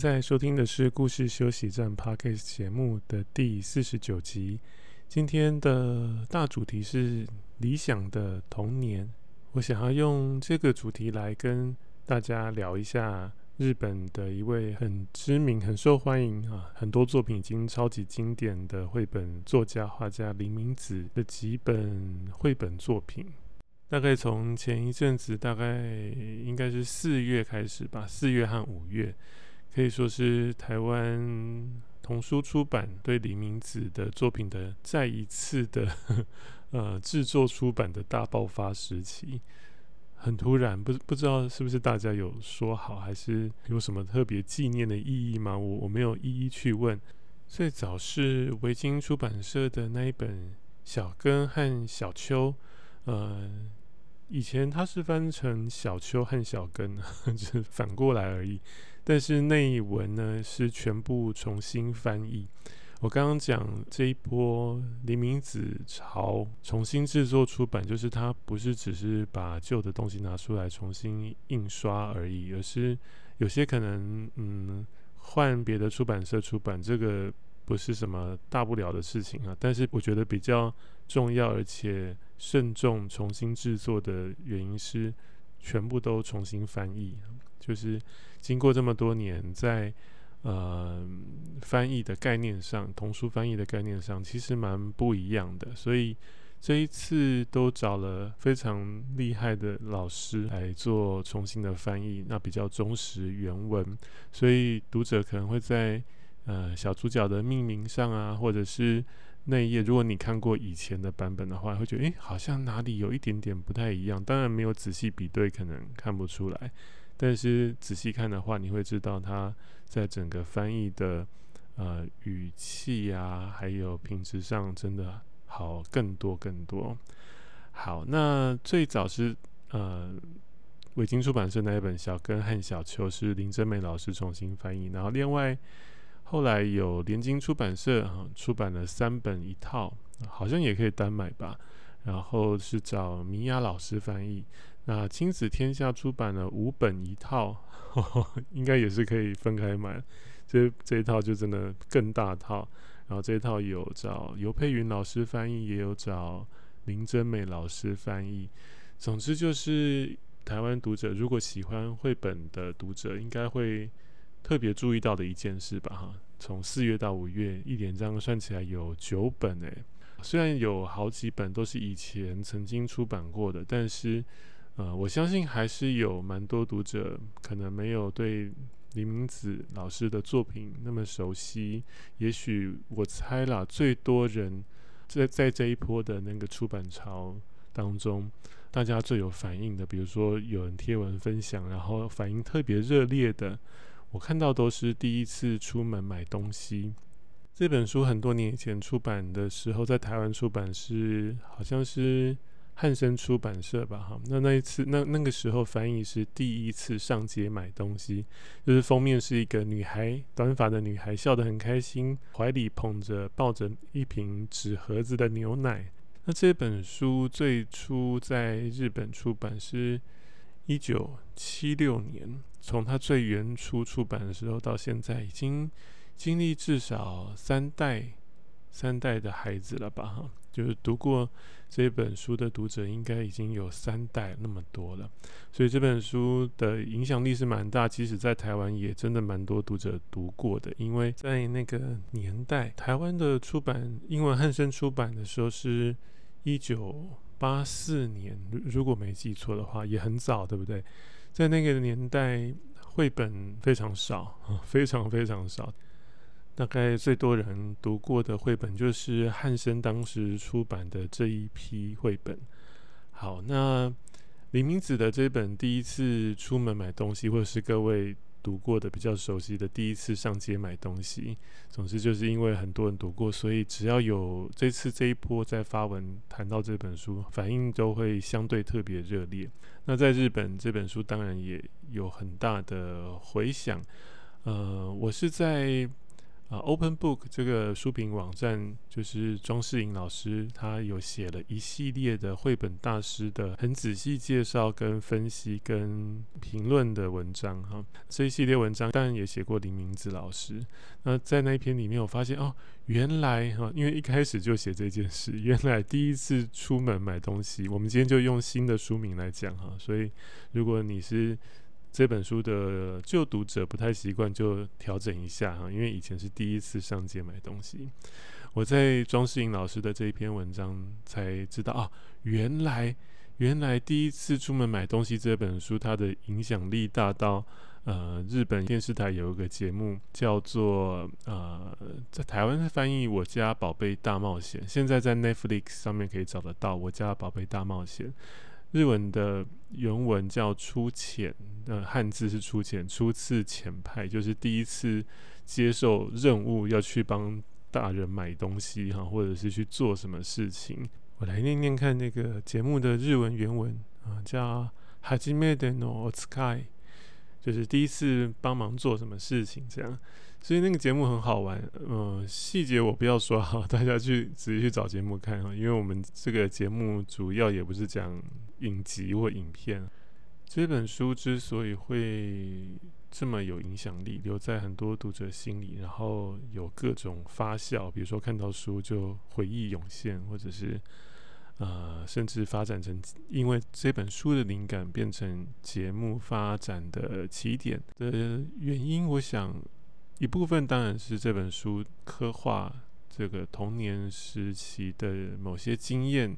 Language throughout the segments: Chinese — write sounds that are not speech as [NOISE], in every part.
在收听的是故事休息站 Podcast 节目的第四十九集。今天的大主题是理想的童年。我想要用这个主题来跟大家聊一下日本的一位很知名、很受欢迎啊，很多作品已经超级经典的绘本作家、画家林明子的几本绘本作品。大概从前一阵子，大概应该是四月开始吧，四月和五月。可以说是台湾童书出版对李明子的作品的再一次的 [LAUGHS] 呃制作出版的大爆发时期，很突然，不不知道是不是大家有说好，还是有什么特别纪念的意义吗？我我没有一一去问。最早是维京出版社的那一本《小根和小秋》，呃，以前它是翻成《小秋和小根》，[LAUGHS] 就是反过来而已。但是那一文呢是全部重新翻译。我刚刚讲这一波黎明子潮重新制作出版，就是它不是只是把旧的东西拿出来重新印刷而已，而是有些可能嗯换别的出版社出版，这个不是什么大不了的事情啊。但是我觉得比较重要而且慎重重新制作的原因是全部都重新翻译。就是经过这么多年，在呃翻译的概念上，童书翻译的概念上，其实蛮不一样的。所以这一次都找了非常厉害的老师来做重新的翻译，那比较忠实原文。所以读者可能会在呃小主角的命名上啊，或者是那一页，如果你看过以前的版本的话，会觉得诶，好像哪里有一点点不太一样。当然没有仔细比对，可能看不出来。但是仔细看的话，你会知道它在整个翻译的呃语气啊，还有品质上，真的好更多更多。好，那最早是呃维京出版社那一本《小根和小秋》是林真美老师重新翻译，然后另外后来有联经出版社出版了三本一套，好像也可以单买吧。然后是找米雅老师翻译。那亲子天下出版了五本一套，呵呵应该也是可以分开买。这这一套就真的更大套。然后这一套有找尤佩云老师翻译，也有找林真美老师翻译。总之就是台湾读者如果喜欢绘本的读者，应该会特别注意到的一件事吧？哈，从四月到五月，一连这样算起来有九本诶。虽然有好几本都是以前曾经出版过的，但是。呃，我相信还是有蛮多读者可能没有对林明子老师的作品那么熟悉。也许我猜啦，最多人在在这一波的那个出版潮当中，大家最有反应的，比如说有人贴文分享，然后反应特别热烈的，我看到都是第一次出门买东西。这本书很多年以前出版的时候，在台湾出版是好像是。汉声出版社吧，哈，那那一次，那那个时候翻译是第一次上街买东西，就是封面是一个女孩，短发的女孩，笑得很开心，怀里捧着抱着一瓶纸盒子的牛奶。那这本书最初在日本出版是一九七六年，从它最原初出版的时候到现在，已经经历至少三代三代的孩子了吧，哈。就是读过这本书的读者，应该已经有三代那么多了，所以这本书的影响力是蛮大。即使在台湾，也真的蛮多读者读过的。因为在那个年代，台湾的出版英文汉声出版的时候是一九八四年，如果没记错的话，也很早，对不对？在那个年代，绘本非常少，[LAUGHS] 非常非常少。大概最多人读过的绘本就是汉森当时出版的这一批绘本。好，那李明子的这本第一次出门买东西，或者是各位读过的、比较熟悉的，第一次上街买东西，总之就是因为很多人读过，所以只要有这次这一波在发文谈到这本书，反应都会相对特别热烈。那在日本，这本书当然也有很大的回响。呃，我是在。啊，Open Book 这个书评网站就是庄世颖老师，他有写了一系列的绘本大师的很仔细介绍、跟分析、跟评论的文章哈。这一系列文章当然也写过林明子老师。那在那一篇里面，我发现哦，原来哈，因为一开始就写这件事，原来第一次出门买东西，我们今天就用新的书名来讲哈。所以如果你是这本书的旧读者不太习惯，就调整一下哈，因为以前是第一次上街买东西。我在庄世颖老师的这一篇文章才知道啊，原来原来第一次出门买东西这本书，它的影响力大到呃，日本电视台有一个节目叫做呃，在台湾翻译《我家宝贝大冒险》，现在在 Netflix 上面可以找得到《我家宝贝大冒险》。日文的原文叫“初潜”，呃，汉字是“初潜”，初次潜派就是第一次接受任务要去帮大人买东西哈，或者是去做什么事情。我来念念看那个节目的日文原文啊，叫“はじめてのおつかい”，就是第一次帮忙做什么事情这样。 所以那个节目很好玩，嗯，细节我不要说哈，[LAUGHS] 大家去直接去找节目看哈，因为我们这个节目主要也不是讲影集或影片。这本书之所以会这么有影响力，留在很多读者心里，然后有各种发酵，比如说看到书就回忆涌现，或者是呃，甚至发展成因为这本书的灵感变成节目发展的起点的原因，我想。一部分当然是这本书刻画这个童年时期的某些经验，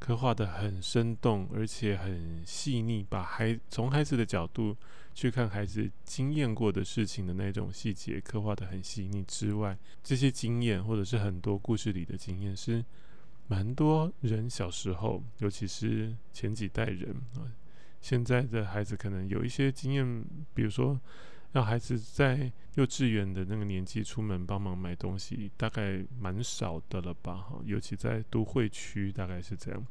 刻画得很生动，而且很细腻，把孩从孩子的角度去看孩子经验过的事情的那种细节刻画得很细腻之外，这些经验或者是很多故事里的经验，是蛮多人小时候，尤其是前几代人啊，现在的孩子可能有一些经验，比如说。让孩子在幼稚园的那个年纪出门帮忙买东西，大概蛮少的了吧？哈，尤其在都会区，大概是这样。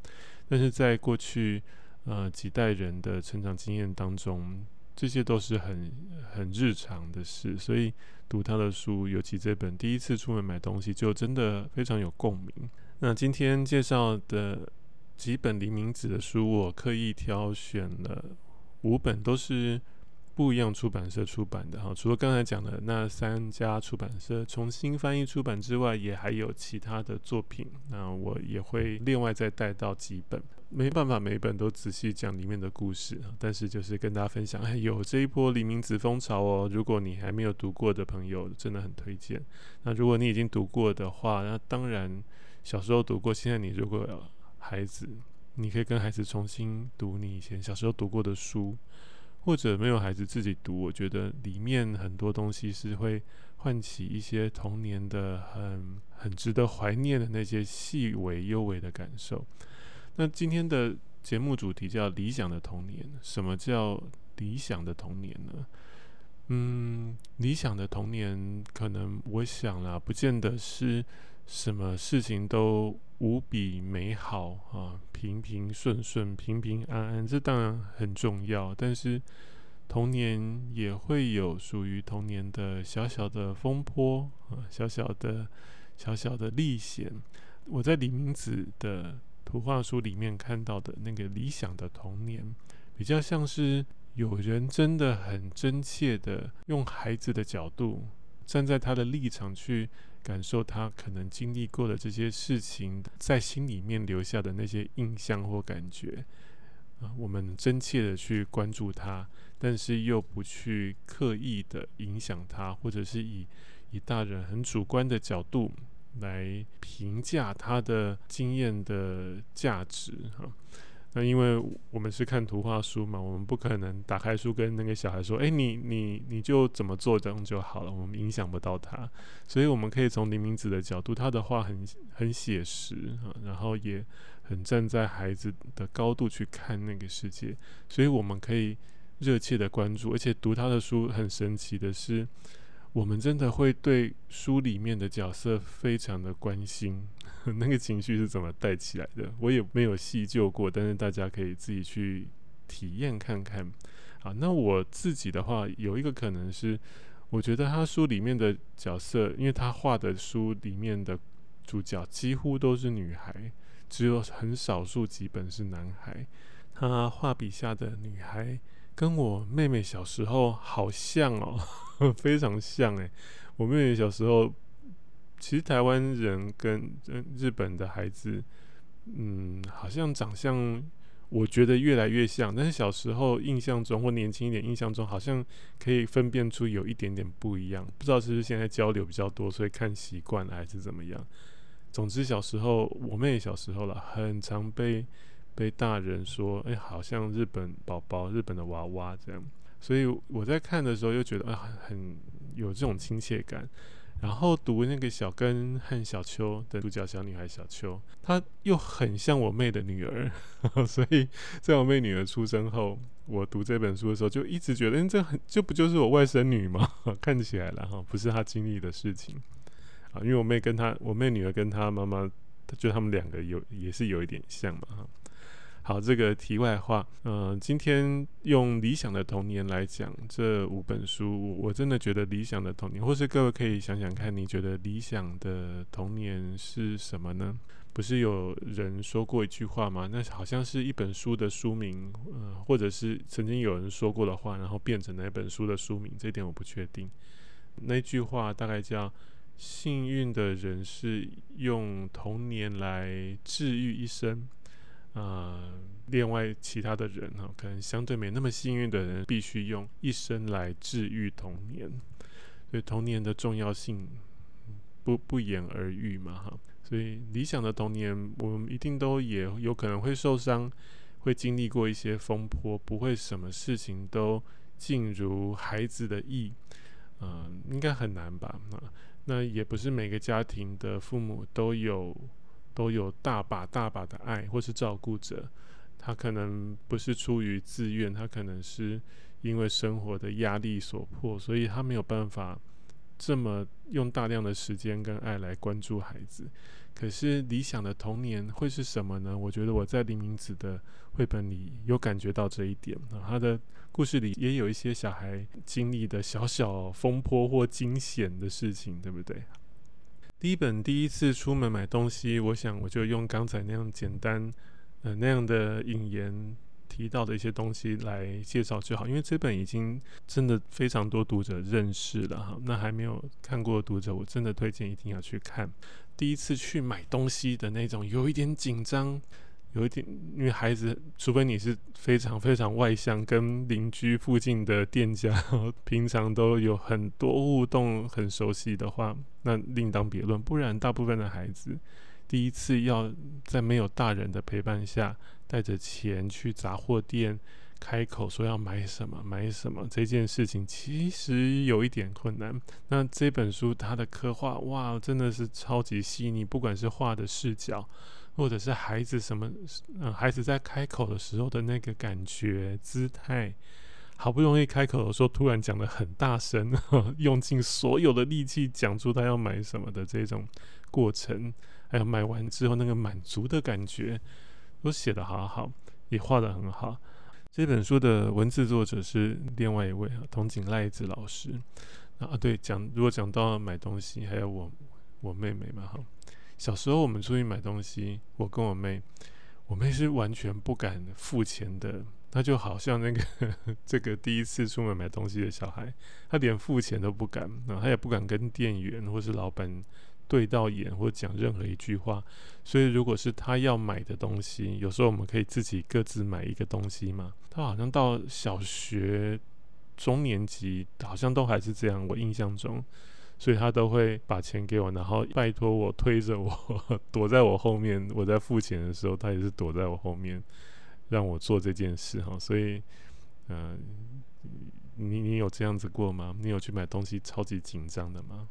但是在过去，呃，几代人的成长经验当中，这些都是很很日常的事。所以读他的书，尤其这本第一次出门买东西，就真的非常有共鸣。那今天介绍的几本林明子的书，我刻意挑选了五本，都是。不一样出版社出版的哈，除了刚才讲的那三家出版社重新翻译出版之外，也还有其他的作品。那我也会另外再带到几本，没办法每本都仔细讲里面的故事，但是就是跟大家分享，哎，有这一波黎明子风潮哦。如果你还没有读过的朋友，真的很推荐。那如果你已经读过的话，那当然小时候读过，现在你如果有孩子，你可以跟孩子重新读你以前小时候读过的书。或者没有孩子自己读，我觉得里面很多东西是会唤起一些童年的很很值得怀念的那些细微幽微的感受。那今天的节目主题叫“理想的童年”。什么叫理想的童年呢？嗯，理想的童年，可能我想啦，不见得是什么事情都无比美好啊。平平顺顺、平平安安，这当然很重要。但是童年也会有属于童年的小小的风波啊，小小的、小小的历险。我在李明子的图画书里面看到的那个理想的童年，比较像是有人真的很真切的用孩子的角度，站在他的立场去。感受他可能经历过的这些事情，在心里面留下的那些印象或感觉啊，我们真切的去关注他，但是又不去刻意的影响他，或者是以以大人很主观的角度来评价他的经验的价值哈。那因为我们是看图画书嘛，我们不可能打开书跟那个小孩说：“哎，你你你就怎么做这样就好了。”我们影响不到他，所以我们可以从林明子的角度，他的话很很写实啊，然后也很站在孩子的高度去看那个世界，所以我们可以热切的关注，而且读他的书很神奇的是，我们真的会对书里面的角色非常的关心，[LAUGHS] 那个情绪是怎么带起来的？我也没有细究过，但是大家可以自己去体验看看。啊，那我自己的话，有一个可能是，我觉得他书里面的角色，因为他画的书里面的主角几乎都是女孩，只有很少数几本是男孩。他画笔下的女孩跟我妹妹小时候好像哦，[LAUGHS] 非常像诶。我妹妹小时候，其实台湾人跟日本的孩子，嗯，好像长相。我觉得越来越像，但是小时候印象中或年轻一点印象中，好像可以分辨出有一点点不一样。不知道是不是现在交流比较多，所以看习惯了还是怎么样。总之小时候我妹小时候了，很常被被大人说，哎，好像日本宝宝、日本的娃娃这样。所以我在看的时候又觉得啊，很有这种亲切感。然后读那个小根和小秋的主角小女孩小秋，她又很像我妹的女儿，[LAUGHS] 所以在我妹女儿出生后，我读这本书的时候就一直觉得，嗯，这很这不就是我外甥女吗？[LAUGHS] 看起来了哈，不是她经历的事情啊，因为我妹跟她，我妹女儿跟她妈妈，就他们两个有也是有一点像嘛哈。好，这个题外话，嗯、今天用理想的童年来讲这五本书，我真的觉得理想的童年，或是各位可以想想看，你觉得理想的童年是什么呢？不是有人说过一句话吗？那好像是一本书的书名，呃，或者是曾经有人说过的话，然后变成那本书的书名，这一点我不确定。那句话大概叫“幸运的人是用童年来治愈一生”。呃，另外其他的人哈，可能相对没那么幸运的人，必须用一生来治愈童年。所以童年的重要性不不言而喻嘛哈。所以理想的童年，我们一定都也有可能会受伤，会经历过一些风波，不会什么事情都尽如孩子的意。嗯、应该很难吧？那那也不是每个家庭的父母都有。都有大把大把的爱或是照顾者，他可能不是出于自愿，他可能是因为生活的压力所迫，所以他没有办法这么用大量的时间跟爱来关注孩子。可是理想的童年会是什么呢？我觉得我在林明子的绘本里有感觉到这一点啊，他的故事里也有一些小孩经历的小小风波或惊险的事情，对不对？第一本第一次出门买东西，我想我就用刚才那样简单，呃那样的引言提到的一些东西来介绍就好，因为这本已经真的非常多读者认识了哈。那还没有看过的读者，我真的推荐一定要去看。第一次去买东西的那种，有一点紧张。有一点，因为孩子，除非你是非常非常外向，跟邻居附近的店家平常都有很多互动，很熟悉的话，那另当别论。不然，大部分的孩子第一次要在没有大人的陪伴下，带着钱去杂货店，开口说要买什么买什么，这件事情其实有一点困难。那这本书它的刻画，哇，真的是超级细腻，不管是画的视角。或者是孩子什么，嗯、孩子在开口的时候的那个感觉、姿态，好不容易开口的时候，突然讲得很大声，[LAUGHS] 用尽所有的力气讲出他要买什么的这种过程，还有买完之后那个满足的感觉，都写得好好，也画得很好。这本书的文字作者是另外一位啊，筒井赖子老师。啊，对，讲如果讲到买东西，还有我我妹妹嘛，哈。小时候我们出去买东西，我跟我妹，我妹是完全不敢付钱的。她就好像那个 [LAUGHS] 这个第一次出门买东西的小孩，她连付钱都不敢，啊，她也不敢跟店员或是老板对到眼或讲任何一句话。所以如果是她要买的东西，有时候我们可以自己各自买一个东西嘛。她好像到小学中年级，好像都还是这样，我印象中。所以他都会把钱给我，然后拜托我推着我 [LAUGHS] 躲在我后面。我在付钱的时候，他也是躲在我后面，让我做这件事哈。所以，嗯、你你有这样子过吗？你有去买东西超级紧张的吗？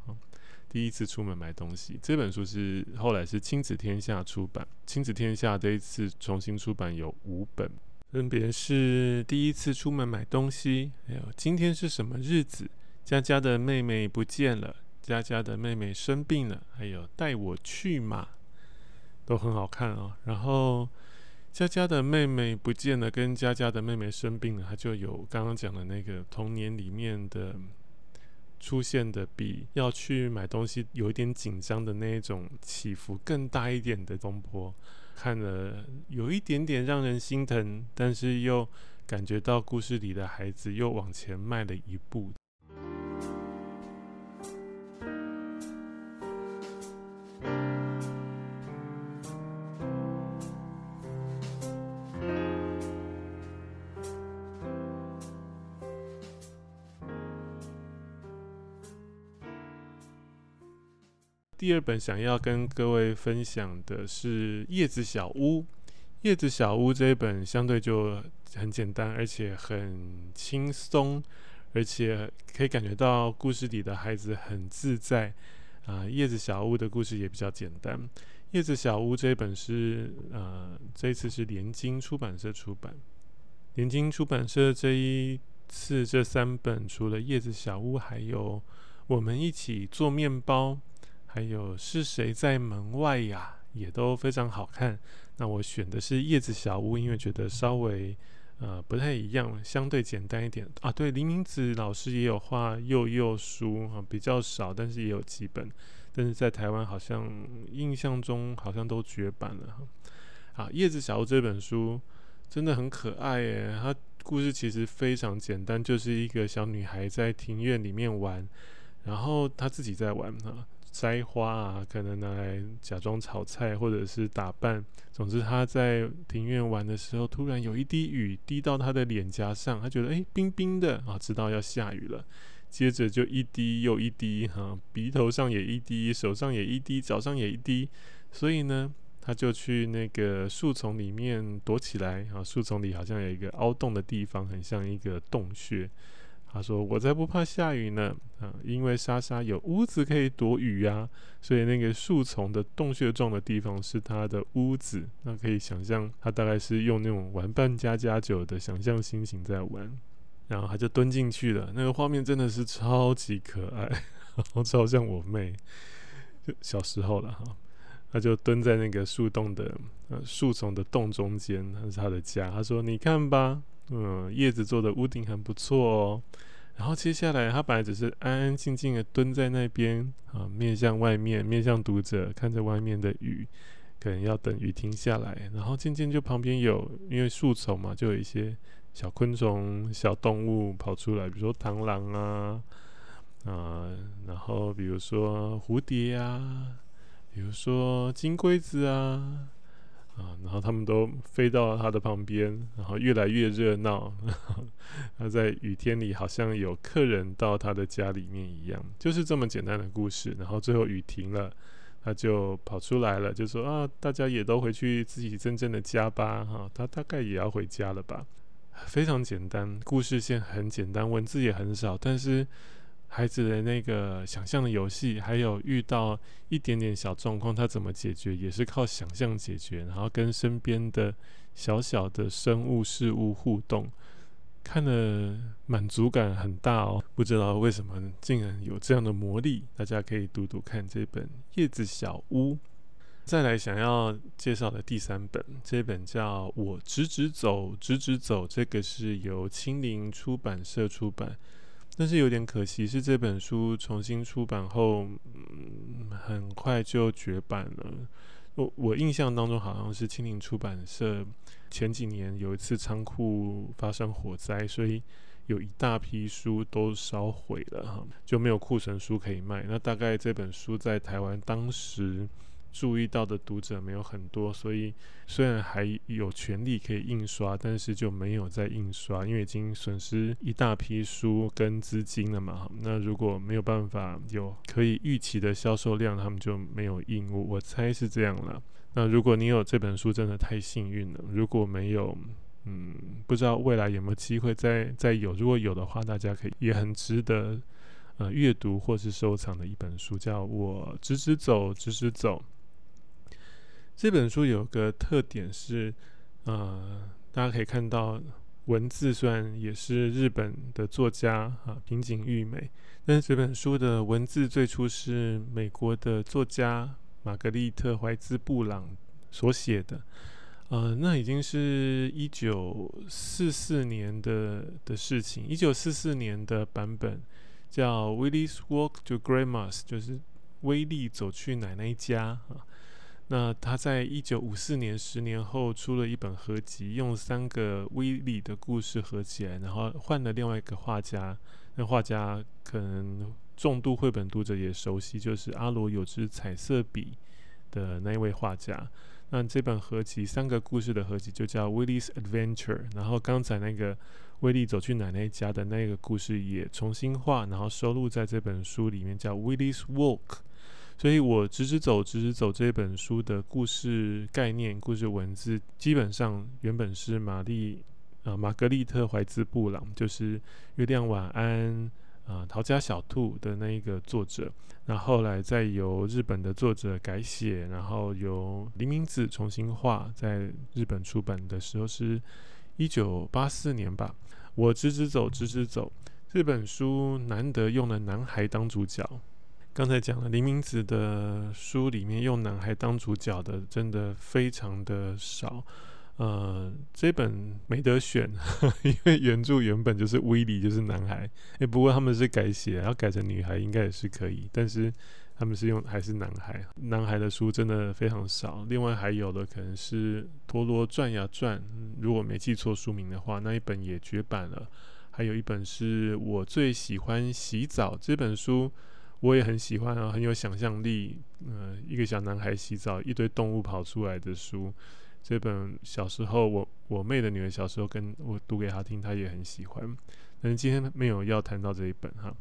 第一次出门买东西，这本书是后来是亲子天下出版。亲子天下这一次重新出版有五本，分别是第一次出门买东西，还有今天是什么日子，佳佳的妹妹不见了，佳佳的妹妹生病了，还有带我去嘛，都很好看哦。然后佳佳的妹妹不见了，跟佳佳的妹妹生病了，她就有刚刚讲的那个童年里面的出现的，比要去买东西有一点紧张的那一种起伏更大一点的风波。看了有一点点让人心疼，但是又感觉到故事里的孩子又往前迈了一步。本想要跟各位分享的是《叶子小屋》。《叶子小屋》这一本相对就很简单，而且很轻松，而且可以感觉到故事里的孩子很自在。啊，《叶子小屋》的故事也比较简单。《叶子小屋》这一本是呃，这一次是联经出版社出版。联经出版社这一次这三本，除了《叶子小屋》，还有我们一起做面包。还有是谁在门外呀？也都非常好看。那我选的是叶子小屋，因为觉得稍微呃不太一样，相对简单一点啊。对，林明子老师也有画幼幼书啊，比较少，但是也有几本。但是在台湾好像印象中好像都绝版了哈。啊，叶子小屋这本书真的很可爱耶。它故事其实非常简单，就是一个小女孩在庭院里面玩，然后她自己在玩哈。摘花啊，可能拿来假装炒菜，或者是打扮。总之，他在庭院玩的时候，突然有一滴雨滴到他的脸颊上，他觉得诶、冰冰的啊，知道要下雨了。接着就一滴又一滴，哈、鼻头上也一滴，手上也一滴，脚上也一滴。所以呢，他就去那个树丛里面躲起来啊。树丛里好像有一个凹洞的地方，很像一个洞穴。他说：“我才不怕下雨呢，啊，因为莎莎有屋子可以躲雨呀，所以那个树丛的洞穴状的地方是他的屋子。那可以想象，他大概是用那种玩扮家家酒的想象心情在玩。然后他就蹲进去了，那个画面真的是超级可爱，然 [LAUGHS] 后超像我妹，就小时候了哈。他就蹲在那个树洞的呃树丛的洞中间，那是他的家。他说：‘你看吧。’”嗯，叶子做的屋顶很不错哦。然后接下来，他本来只是安安静静的蹲在那边啊，面向外面，面向读者，看着外面的雨，可能要等雨停下来。然后渐渐就旁边有，因为树丛嘛，就有一些小昆虫、小动物跑出来，比如说螳螂啊，啊，然后比如说蝴蝶啊，比如说金龟子啊。啊，然后他们都飞到他的旁边，然后越来越热闹。[LAUGHS] 他在雨天里好像有客人到他的家里面一样，就是这么简单的故事。然后最后雨停了，他就跑出来了，就说啊，大家也都回去自己真正的家吧。哈、他大概也要回家了吧。非常简单，故事线很简单，文字也很少，但是。孩子的那个想象的游戏，还有遇到一点点小状况，他怎么解决，也是靠想象解决。然后跟身边的小小的生物事物互动，看了满足感很大哦。不知道为什么竟然有这样的魔力，大家可以读读看这本《叶子小屋》。再来想要介绍的第三本，这本叫《我直直走，直直走》，这个是由青林出版社出版。但是有点可惜，是这本书重新出版后，嗯，很快就绝版了。我我印象当中好像是青林出版社前几年有一次仓库发生火灾，所以有一大批书都烧毁了哈，就没有库存书可以卖。那大概这本书在台湾当时。注意到的读者没有很多，所以虽然还有权利可以印刷，但是就没有再印刷，因为已经损失一大批书跟资金了嘛。那如果没有办法有可以预期的销售量，他们就没有印。我我猜是这样了。那如果你有这本书，真的太幸运了。如果没有，嗯，不知道未来有没有机会再再有。如果有的话，大家可以也很值得呃阅读或是收藏的一本书，叫我直直走，直直走。这本书有个特点是，呃，大家可以看到，文字虽然也是日本的作家啊平井郁美，但是这本书的文字最初是美国的作家玛格丽特怀兹布朗所写的。呃，那已经是一九四四年的的事情。一九四四年的版本叫《Willie's Walk to Grandma's》，就是威利走去奶奶家啊。那他在一九五四年，十年后出了一本合集，用三个威利的故事合起来，然后换了另外一个画家。那画家可能重度绘本读者也熟悉，就是阿罗有支彩色笔的那一位画家。那这本合集三个故事的合集就叫《Willie's Adventure》，然后刚才那个威利走去奶奶家的那个故事也重新画，然后收录在这本书里面，叫《Willie's Walk》。所以我直直走，直直走这本书的故事概念、故事文字，基本上原本是玛丽啊玛格丽特怀兹布朗，就是《月亮晚安》。啊，逃家小兔的那一个作者，那后来再由日本的作者改写，然后由林明子重新画，在日本出版的时候是一九八四年吧。我直直走，直直走，这本书难得用了男孩当主角。刚才讲了林明子的书里面用男孩当主角的，真的非常的少。呃，这本没得选，呵呵，因为原著原本就是威利，就是男孩。诶，不过他们是改写，要改成女孩应该也是可以，但是他们是用还是男孩。男孩的书真的非常少。另外还有的可能是《陀螺转呀转》，如果没记错书名的话，那一本也绝版了。还有一本是我最喜欢洗澡这本书，我也很喜欢啊，很有想象力。呃，一个小男孩洗澡，一堆动物跑出来的书。这本小时候我我妹的女儿小时候跟我读给她听，她也很喜欢。但是今天没有要谈到这一本哈。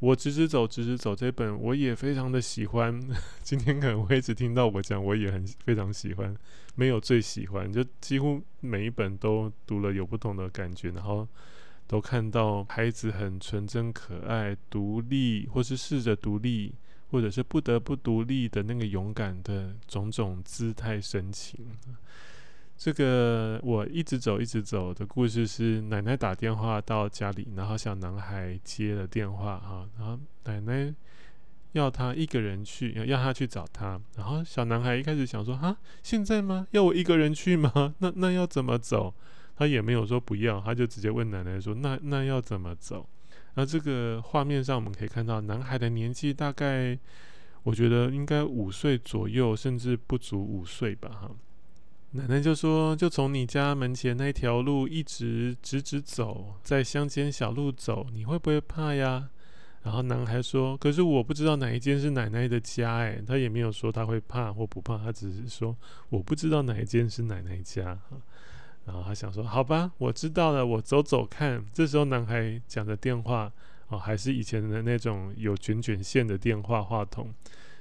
我直直走，直直走这本我也非常的喜欢。[LAUGHS] 今天可能会一直听到我讲，我也很非常喜欢。没有最喜欢，就几乎每一本都读了有不同的感觉，然后都看到孩子很纯真可爱、独立，或是试着独立，或者是不得不独立的那个勇敢的种种姿态神情。这个我一直走，一直走的故事是奶奶打电话到家里，然后小男孩接了电话哈，然后奶奶要他一个人去，要他去找他，然后小男孩一开始想说啊，现在吗？要我一个人去吗？那那要怎么走？他也没有说不要，他就直接问奶奶说，那那要怎么走？那这个画面上我们可以看到，男孩的年纪大概，我觉得应该五岁左右，甚至不足五岁吧哈。奶奶就说：“就从你家门前那条路一直直直走，在乡间小路走，你会不会怕呀？”然后男孩说：“可是我不知道哪一间是奶奶的家。”哎，他也没有说他会怕或不怕，他只是说：“我不知道哪一间是奶奶家。”然后他想说：“好吧，我知道了，我走走看。”这时候男孩讲的电话哦，还是以前的那种有卷卷线的电话话筒。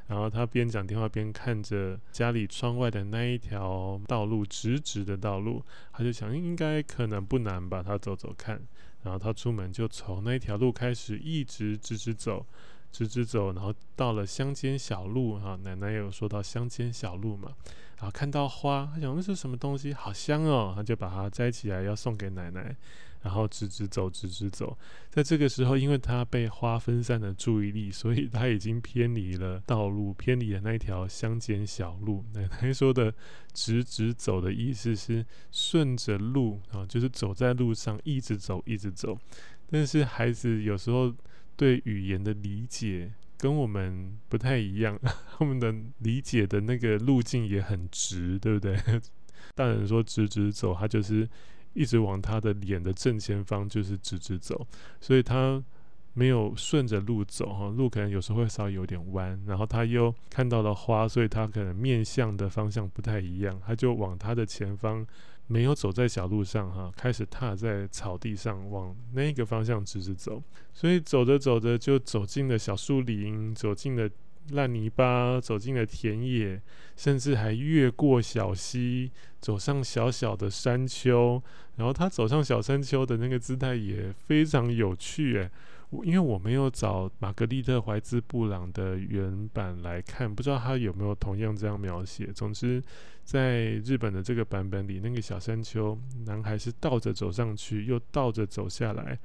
然后他边讲电话边看着家里窗外的那一条道路，直直的道路，他就想应该可能不难吧，他走走看。然后他出门就从那条路开始，一直直直走，直直走，然后到了乡间小路哈，奶奶有说到乡间小路嘛，然后看到花，他想那是什么东西，好香哦，他就把它摘起来要送给奶奶。然后直直走，直直走，在这个时候，因为他被花分散了注意力，所以他已经偏离了道路，偏离了那条乡间小路。奶奶说的“直直走”的意思是顺着路啊，就是走在路上，一直走，一直走。但是孩子有时候对语言的理解跟我们不太一样，[LAUGHS] 他们的理解的那个路径也很直，对不对？[LAUGHS] 大人说“直直走”，他就是。一直往他的脸的正前方，就是直直走，所以他没有顺着路走哈，路可能有时候会稍微有点弯，然后他又看到了花，所以他可能面向的方向不太一样，他就往他的前方，没有走在小路上哈，开始踏在草地上，往那个方向直直走，所以走着走着就走进了小树林，走进了。烂泥巴走进了田野，甚至还越过小溪，走上小小的山丘。然后他走上小山丘的那个姿态也非常有趣，诶，因为我没有找玛格丽特·怀兹·布朗的原版来看，不知道他有没有同样这样描写。总之，在日本的这个版本里，那个小山丘男孩是倒着走上去，又倒着走下来，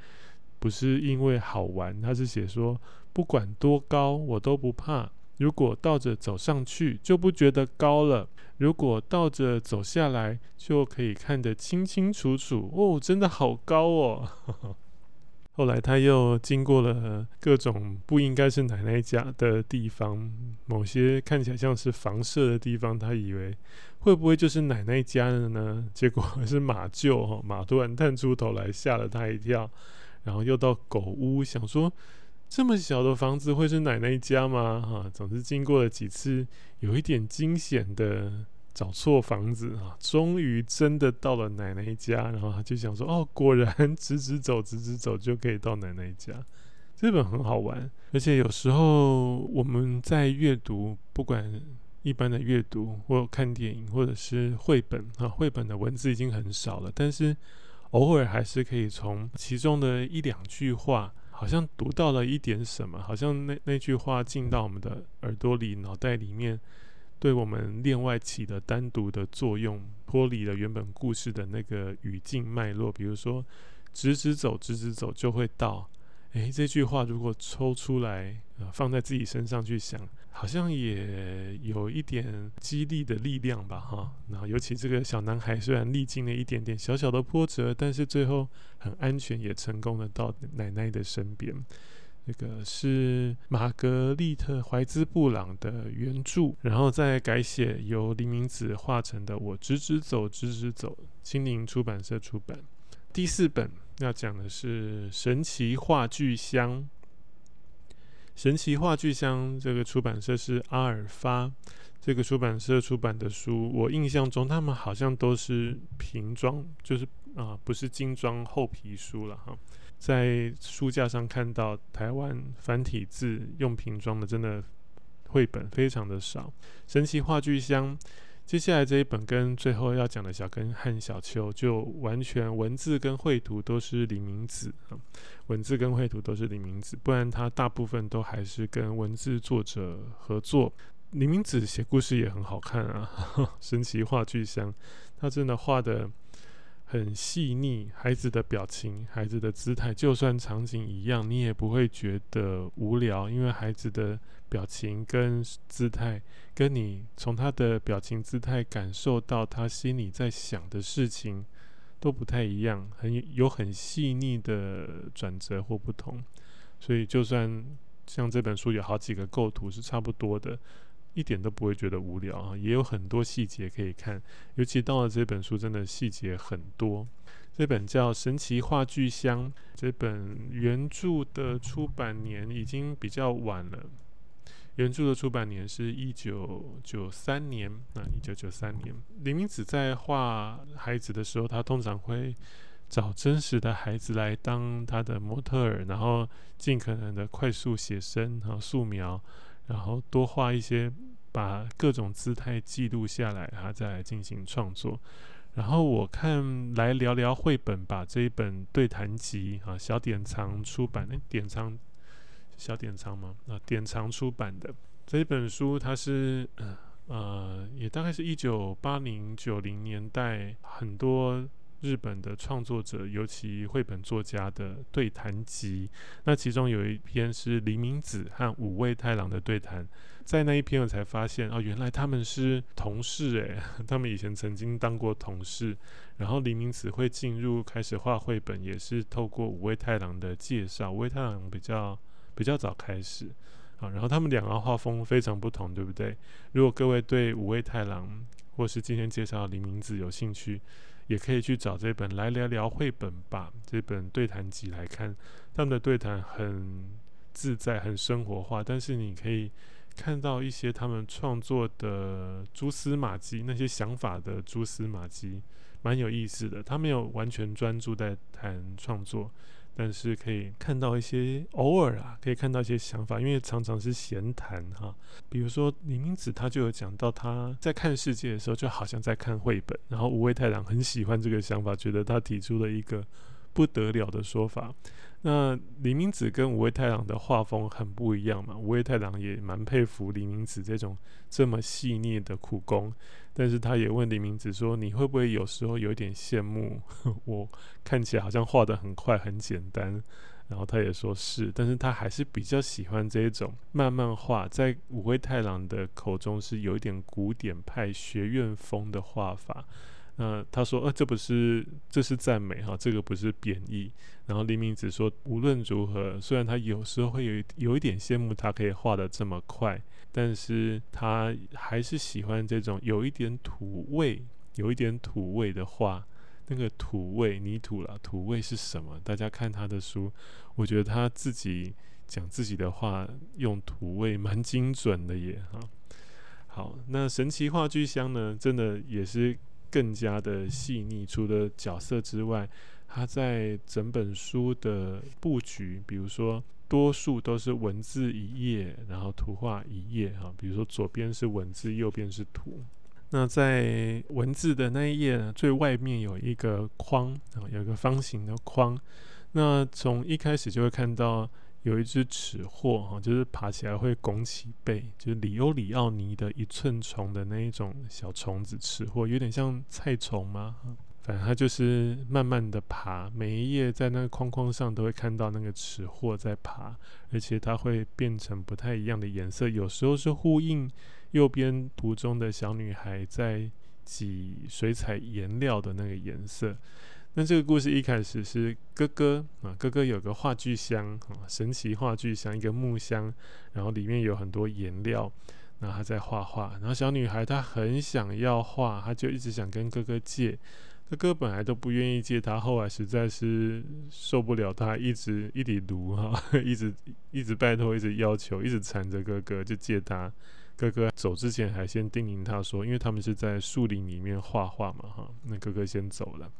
不是因为好玩，他是写说不管多高我都不怕。如果倒着走上去就不觉得高了，如果倒着走下来就可以看得清清楚楚。哦，真的好高哦！[LAUGHS] 后来他又经过了各种不应该是奶奶家的地方，某些看起来像是房舍的地方，他以为会不会就是奶奶家的呢？[LAUGHS] 结果是马厩哈，马突然探出头来，吓了他一跳。然后又到狗屋，想说。这么小的房子会是奶奶家吗？哈、总之经过了几次有一点惊险的找错房子啊，终于真的到了奶奶家。然后他就想说：“哦，果然直直走，直直走就可以到奶奶家。”这本很好玩，而且有时候我们在阅读，不管一般的阅读或看电影，或者是绘本啊，绘本的文字已经很少了，但是偶尔还是可以从其中的一两句话。好像读到了一点什么，好像那那句话进到我们的耳朵里、脑袋里面，对我们另外起的单独的作用，脱离了原本故事的那个语境脉络。比如说，直直走，直直走就会到。诶，这句话如果抽出来，呃，放在自己身上去想。好像也有一点激励的力量吧，哈。然后，尤其这个小男孩虽然历经了一点点小小的波折，但是最后很安全，也成功的到奶奶的身边。这个是玛格丽特·怀兹·布朗的原著，然后再改写由林明子画成的《我直直走，直直走》，青灵出版社出版。第四本要讲的是《神奇话剧箱》。神奇话剧箱这个出版社是阿尔发，这个出版社出版的书，我印象中他们好像都是平装，就是啊、不是精装厚皮书了哈。在书架上看到台湾繁体字用瓶装的，真的绘本非常的少。神奇话剧箱。接下来这一本跟最后要讲的小根和小秋，就完全文字跟绘图都是李明子啊，文字跟绘图都是李明子，不然他大部分都还是跟文字作者合作。李明子写故事也很好看啊，[LAUGHS] 神奇话剧箱，他真的画的很细腻，孩子的表情、孩子的姿态，就算场景一样，你也不会觉得无聊，因为孩子的。表情跟姿态，跟你从他的表情姿态感受到他心里在想的事情都不太一样，很有很细腻的转折或不同。所以就算像这本书有好几个构图是差不多的，一点都不会觉得无聊啊，也有很多细节可以看。尤其到了这本书，真的细节很多。这本叫《神奇话剧箱》，这本原著的出版年已经比较晚了。原著的出版年是一九九三年啊，一九九三年。林明子在画孩子的时候，他通常会找真实的孩子来当他的模特儿，然后尽可能的快速写生，然后素描，然后多画一些，把各种姿态记录下来，然后再来进行创作。然后我看来聊聊绘本吧，这一本对谈集啊，小典藏出版，的典藏。小典藏吗？啊，典藏出版的这一本书，它是呃，也大概是一九八零九零年代很多日本的创作者，尤其绘本作家的对谈集。那其中有一篇是黎明子和五味太郎的对谈，在那一篇我才发现哦，原来他们是同事诶，[LAUGHS] 他们以前曾经当过同事。然后黎明子会进入开始画绘本，也是透过五味太郎的介绍。五味太郎比较。比较早开始，啊，然后他们两个画风非常不同，对不对？如果各位对五味太郎或是今天介绍的李明子有兴趣，也可以去找这本来聊聊绘本吧，这本对谈集来看。他们的对谈很自在，很生活化，但是你可以看到一些他们创作的蛛丝马迹，那些想法的蛛丝马迹，蛮有意思的。他没有完全专注在谈创作。但是可以看到一些偶尔啊，可以看到一些想法，因为常常是闲谈哈。比如说李明子他就有讲到他在看世界的时候，就好像在看绘本。然后五味太郎很喜欢这个想法，觉得他提出了一个不得了的说法。那李明子跟五味太郎的画风很不一样嘛，五味太郎也蛮佩服李明子这种这么细腻的苦功，但是他也问李明子说：“你会不会有时候有点羡慕 [LAUGHS] 我看起来好像画得很快很简单？”然后他也说是，但是他还是比较喜欢这种慢慢画，在五味太郎的口中是有一点古典派学院风的画法。那他说，呃，这不是，这是赞美哈，这个不是贬义。然后李明子说，无论如何，虽然他有时候会有有一点羡慕他可以画得这么快，但是他还是喜欢这种有一点土味、有一点土味的画。那个土味泥土了，土味是什么？大家看他的书，我觉得他自己讲自己的话，用土味蛮精准的耶哈。好，那神奇话剧箱呢，真的也是。更加的细腻，除了角色之外，他在整本书的布局，比如说多数都是文字一页，然后图画一页哈。比如说左边是文字，右边是图。那在文字的那一页呢，最外面有一个框啊，有一个方形的框。那从一开始就会看到。有一只齿货哈，就是爬起来会拱起背，就是里欧里奥尼的一寸虫的那一种小虫子，齿货有点像菜虫吗？反正它就是慢慢的爬，每一页在那个框框上都会看到那个齿货在爬，而且它会变成不太一样的颜色，有时候是呼应右边图中的小女孩在挤水彩颜料的那个颜色。那这个故事一开始是哥哥啊，哥哥有个画具箱啊，神奇画具箱，一个木箱，然后里面有很多颜料，然后他在画画，然后小女孩她很想要画，她就一直想跟哥哥借，哥哥本来都不愿意借她，后来实在是受不了她一直 [LAUGHS] 一直读哈，一直一直拜托，一直要求，一直缠着哥哥就借他，哥哥走之前还先叮咛他说，因为他们是在树林里面画画嘛哈，那哥哥先走了。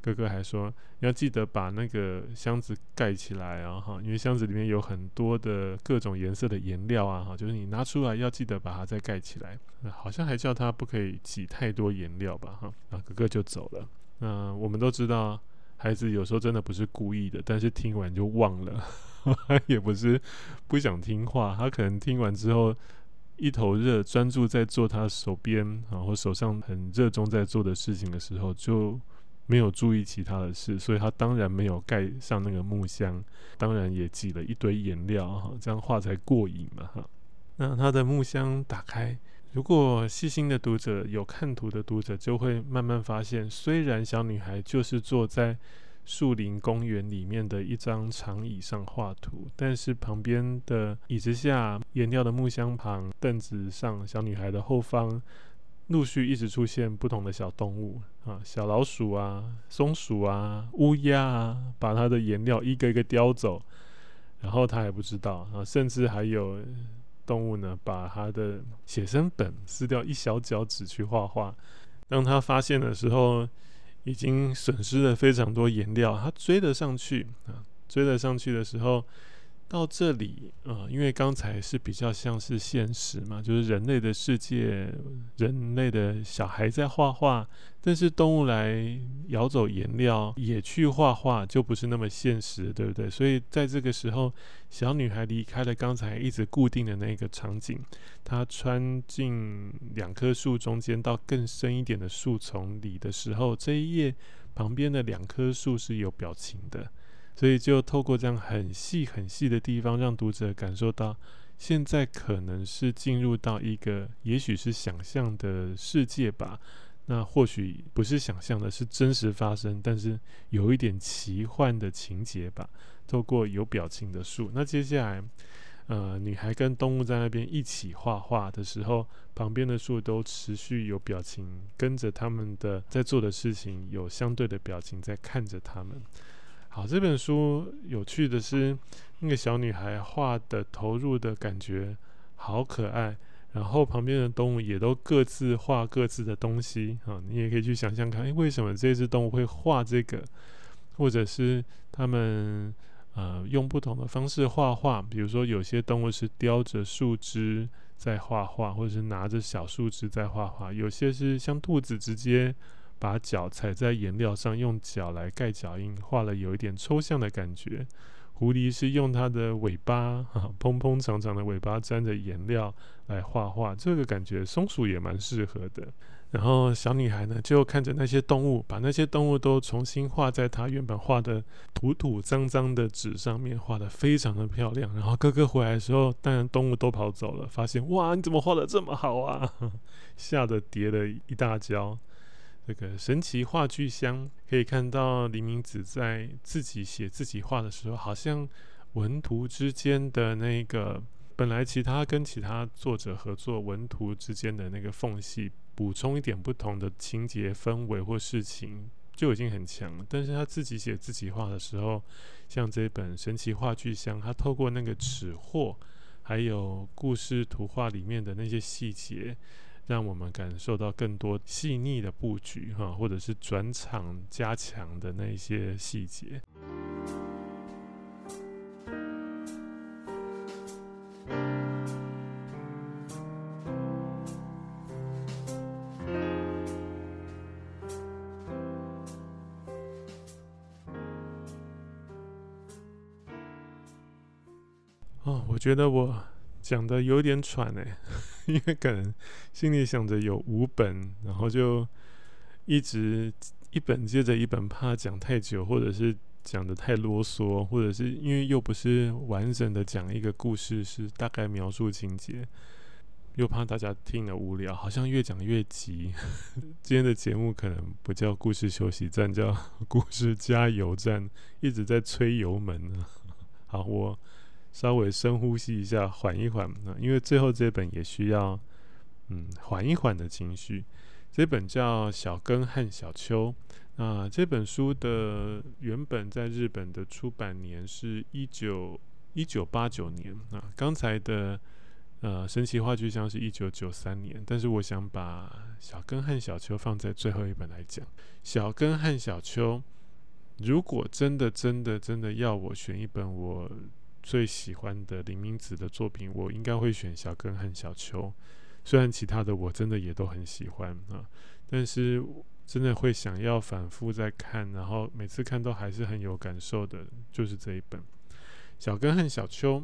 哥哥还说：“你要记得把那个箱子盖起来啊，哈，因为箱子里面有很多的各种颜色的颜料啊，哈，就是你拿出来要记得把它再盖起来。好像还叫他不可以挤太多颜料吧，哈。然后哥哥就走了。那我们都知道，孩子有时候真的不是故意的，但是听完就忘了，[LAUGHS] 也不是不想听话，他可能听完之后一头热，专注在做他手边啊或手上很热衷在做的事情的时候就。”没有注意其他的事，所以他当然没有盖上那个木箱，当然也挤了一堆颜料哈，这样画才过瘾嘛哈。那他的木箱打开，如果细心的读者有看图的读者，就会慢慢发现，虽然小女孩就是坐在树林公园里面的一张长椅上画图，但是旁边的椅子下、颜料的木箱旁、凳子上、小女孩的后方。陆续一直出现不同的小动物啊，小老鼠啊、松鼠啊、乌鸦啊，把它的颜料一个一个叼走，然后他还不知道啊，甚至还有动物呢，把他的写生本撕掉一小角纸去画画。当他发现的时候，已经损失了非常多颜料，他追了上去啊，追了上去的时候。到这里、呃，因为刚才是比较像是现实嘛，就是人类的世界，人类的小孩在画画，但是动物来咬走颜料也去画画，就不是那么现实，对不对？所以在这个时候，小女孩离开了刚才一直固定的那个场景，她穿进两棵树中间到更深一点的树丛里的时候，这一页旁边的两棵树是有表情的。所以就透过这样很细很细的地方，让读者感受到，现在可能是进入到一个，也许是想象的世界吧。那或许不是想象的，是真实发生，但是有一点奇幻的情节吧。透过有表情的树，那接下来，呃，女孩跟动物在那边一起画画的时候，旁边的树都持续有表情，跟着他们的在做的事情有相对的表情在看着他们。好，这本书有趣的是，那个小女孩画的投入的感觉好可爱，然后旁边的动物也都各自画各自的东西啊，你也可以去想象看，诶，为什么这只动物会画这个，或者是他们呃用不同的方式画画，比如说有些动物是叼着树枝在画画，或者是拿着小树枝在画画，有些是像兔子直接把脚踩在颜料上，用脚来盖脚印，画了有一点抽象的感觉。狐狸是用它的尾巴，哈，蓬蓬长长的尾巴沾着颜料来画画，这个感觉松鼠也蛮适合的。然后小女孩呢，就看着那些动物，把那些动物都重新画在她原本画的土土脏脏的纸上面，画得非常的漂亮。然后哥哥回来的时候，当然动物都跑走了，发现哇，你怎么画得这么好啊？[LAUGHS] 吓得跌了一大跤。这个神奇画具箱可以看到，黎明子在自己写自己画的时候，好像文图之间的那个本来其他跟其他作者合作文图之间的那个缝隙，补充一点不同的情节氛围或事情就已经很强了。但是他自己写自己画的时候，像这本神奇画具箱，他透过那个尺货，还有故事图画里面的那些细节。让我们感受到更多细腻的布局，哈，或者是转场加强的那些细节。哦，我觉得我讲的有点喘哎。[LAUGHS] 因为可能心里想着有五本，然后就一直一本接着一本，怕讲太久，或者是讲的太啰嗦，或者是因为又不是完整的讲一个故事，是大概描述情节，又怕大家听了无聊，好像越讲越急。[LAUGHS] 今天的节目可能不叫故事休息站，叫 [LAUGHS] 故事加油站，一直在催油门呢。好，我。稍微深呼吸一下，缓一缓啊，因为最后这本也需要，嗯，缓一缓的情绪。这本叫《小根和小秋》啊，这本书的原本在日本的出版年是一九一九八九年啊。刚才的呃神奇画具箱是一九九三年，但是我想把《小根和小秋》放在最后一本来讲，《小根和小秋》如果真的真的真的要我选一本我。最喜欢的林明子的作品，我应该会选小根和小秋。虽然其他的我真的也都很喜欢啊，但是真的会想要反复再看，然后每次看都还是很有感受的，就是这一本《小根和小秋》。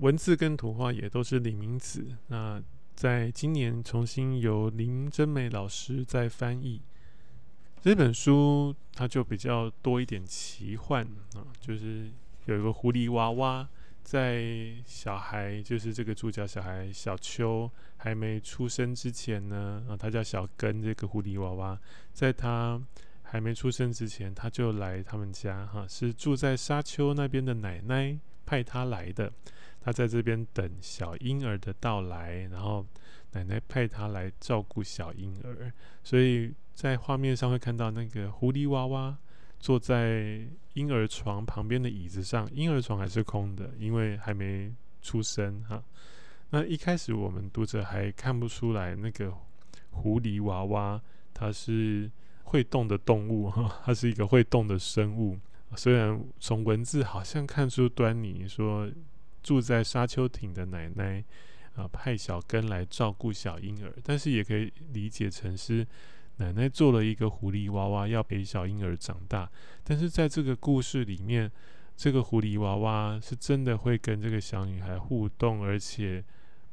文字跟图画也都是林明子。那在今年重新由林真美老师在翻译这本书，它就比较多一点奇幻啊，就是。有一个狐狸娃娃，在小孩就是这个主角小孩小秋还没出生之前呢，啊，他叫小根，这个狐狸娃娃，在他还没出生之前，他就来他们家，哈，是住在沙丘那边的奶奶派他来的，他在这边等小婴儿的到来，然后奶奶派他来照顾小婴儿，所以在画面上会看到那个狐狸娃娃。坐在婴儿床旁边的椅子上，婴儿床还是空的，因为还没出生哈。那一开始我们读者还看不出来那个狐狸娃娃它是会动的动物哈，它是一个会动的生物。虽然从文字好像看出端倪，说住在沙丘町的奶奶啊派小根来照顾小婴儿，但是也可以理解成是。奶奶做了一个狐狸娃娃，要陪小婴儿长大。但是在这个故事里面，这个狐狸娃娃是真的会跟这个小女孩互动，而且